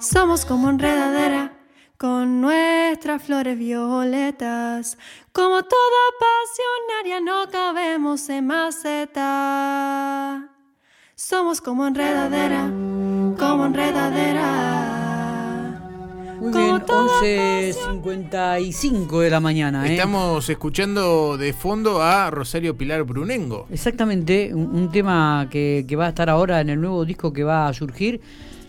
Somos como enredadera con nuestras flores violetas. Como toda pasionaria no cabemos en maceta. Somos como enredadera, como enredadera. Muy bien, 11.55 de la mañana. ¿eh? Estamos escuchando de fondo a Rosario Pilar Brunengo. Exactamente, un, un tema que, que va a estar ahora en el nuevo disco que va a surgir,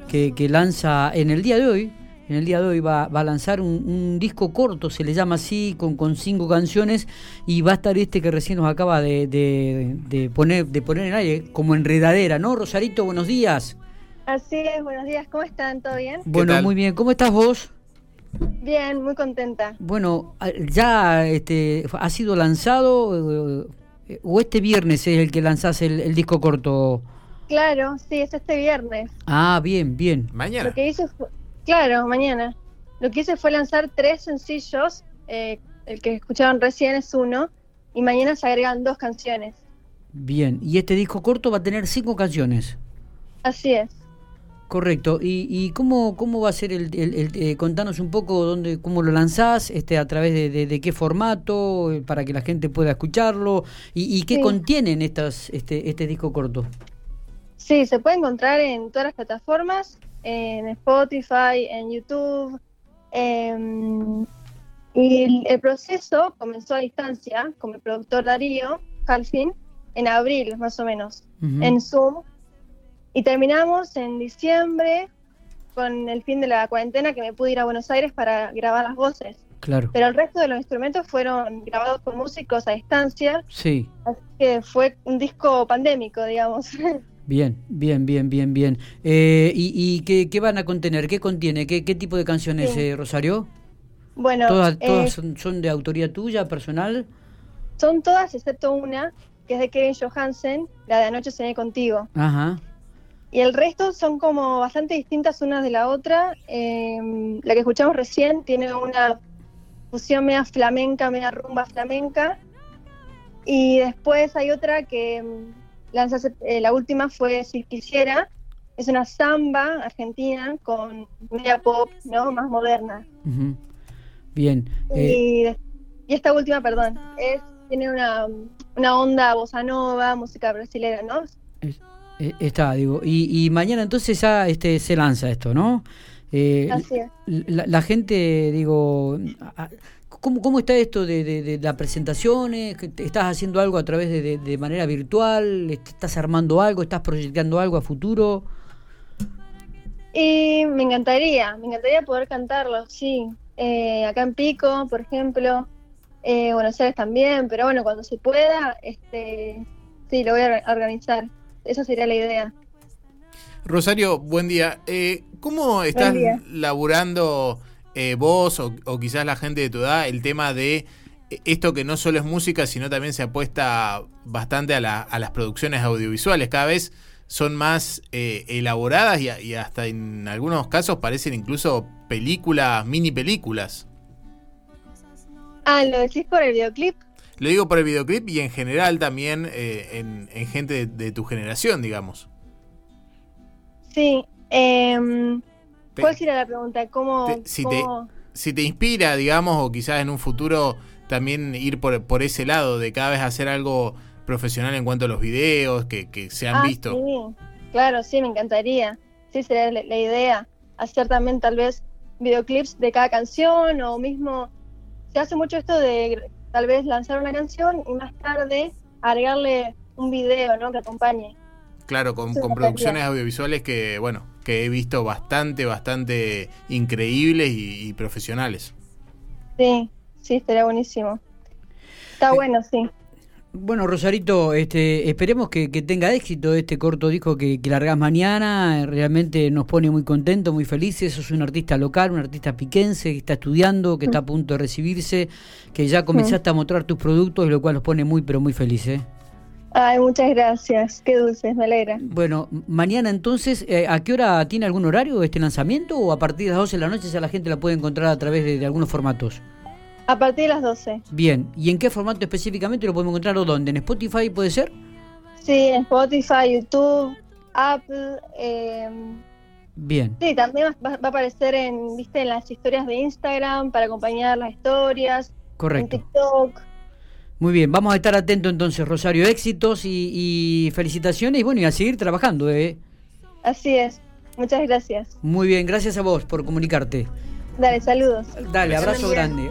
que, que lanza en el día de hoy. En el día de hoy va, va a lanzar un, un disco corto, se le llama así, con, con cinco canciones, y va a estar este que recién nos acaba de, de- de poner, de poner en aire, como enredadera, ¿no? Rosarito, buenos días. Así es, buenos días, ¿cómo están? ¿Todo bien? Bueno, tal? muy bien, ¿cómo estás vos? Bien, muy contenta. Bueno, a- ya este, ha sido lanzado, eh, o este viernes es el que lanzás el, el disco corto. Claro, sí, es este viernes. Ah, bien, bien. Mañana. Lo que hice fue, claro, mañana. Lo que hice fue lanzar tres sencillos, eh, el que escucharon recién es uno, y mañana se agregan dos canciones. Bien, y este disco corto va a tener cinco canciones. Así es. Correcto. ¿Y, y cómo, cómo va a ser el, el- el- eh, contanos un poco dónde, cómo lo lanzás, este, a través de, de- de qué formato, eh, para que la gente pueda escucharlo, y, y qué Sí. contienen estas, este, este disco corto? Sí, se puede encontrar en todas las plataformas, en Spotify, en YouTube. em, y el, el proceso comenzó a distancia con mi productor Darío Halfin en abril, más o menos. En Zoom y terminamos en diciembre con el fin de la cuarentena que me pude ir a Buenos Aires para grabar las voces. Claro. Pero el resto de los instrumentos fueron grabados por músicos a distancia, Sí. así que fue un disco pandémico, digamos. Bien, bien, bien, bien, bien. Eh, ¿Y, y qué, qué van a contener? ¿Qué contiene? ¿Qué, qué tipo de canciones, Sí. eh, Rosario? bueno, ¿Todas, eh, todas son, son de autoría tuya, personal? son todas excepto una, que es de Kevin Johansen, la de Anoche Cené Contigo. Ajá. Y el resto son como bastante distintas unas de la otra. Eh, la que escuchamos recién tiene una fusión media flamenca, media rumba flamenca. Y después hay otra que lanza, hace- eh, la última fue Si Quisiera. Es una samba argentina con media pop, ¿no? Más moderna. Bien. eh, Y, esta última, perdón, es tiene una, una onda bossa nova, música brasileña, ¿no? eh, está, digo. Y, y mañana entonces ya este, se lanza esto, ¿no? Eh, Así es. la, la gente, digo, ¿cómo, cómo está esto de, de, de las presentaciones? ¿Que te- ¿Estás haciendo algo a través de, de- de manera virtual? ¿Estás armando algo? ¿Estás proyectando algo a futuro? Y me encantaría, me encantaría poder cantarlo, sí. Eh, acá en Pico, por ejemplo, eh, Buenos Aires también, pero bueno, cuando se pueda, este, sí, lo voy a or- organizar. Esa sería la idea. Rosario, buen día. Eh, ¿Cómo estás día. laburando eh, vos o, o quizás la gente de tu edad el tema de eh, esto que no solo es música, sino también se apuesta bastante a, la- a las producciones audiovisuales? Cada vez son más eh, elaboradas y, hasta en algunos casos parecen incluso películas, mini películas. Ah, ¿lo decís por el videoclip? Lo digo por el videoclip y en general también eh, en, en gente de, de tu generación, digamos. Sí. em, Te- ¿Cuál sería la pregunta? ¿Cómo, Te- si te- cómo- si te inspira, digamos, o quizás en un futuro también ir por, por ese lado de cada vez hacer algo profesional en cuanto a los videos que, que se han Ah, visto. Sí, claro, sí, me encantaría. Sí, sería la, la idea. Hacer también tal vez videoclips de cada canción o mismo... Se hace mucho esto de tal vez lanzar una canción y más tarde agregarle un video, ¿no? Que acompañe. Claro, con, producciones audiovisuales que, bueno, que he visto bastante, bastante increíbles y, y profesionales. Sí, sí, estaría buenísimo. Está Eh, bueno, sí. Bueno, Rosarito, este, esperemos que, que tenga éxito este corto disco que, que largás mañana. Eh, Realmente nos pone muy contentos, muy felices. Sos un artista local, un artista piquense que está estudiando, que está a punto de recibirse, que ya comenzaste a mostrar tus productos, lo cual nos pone muy, pero muy felices. Ay, muchas gracias. Qué dulces, me alegra. Bueno, mañana entonces, eh, ¿a qué hora tiene algún horario este lanzamiento o a partir de las 12 de la noche ya la gente la puede encontrar a través de, de algunos formatos? A partir de las 12. Bien, ¿y en qué formato específicamente lo podemos encontrar o dónde? ¿En Spotify puede ser? Sí, en Spotify, YouTube, Apple, eh, Bien. Sí, también va, va a aparecer en, viste, en las historias de Instagram para acompañar las historias. Correcto. En TikTok. Muy bien, vamos a estar atentos entonces, Rosario. Éxitos y, y felicitaciones y bueno, y a seguir trabajando. ¿eh? Así es. Muchas gracias. Muy bien, gracias a vos por comunicarte. Dale, saludos. Dale, abrazo grande.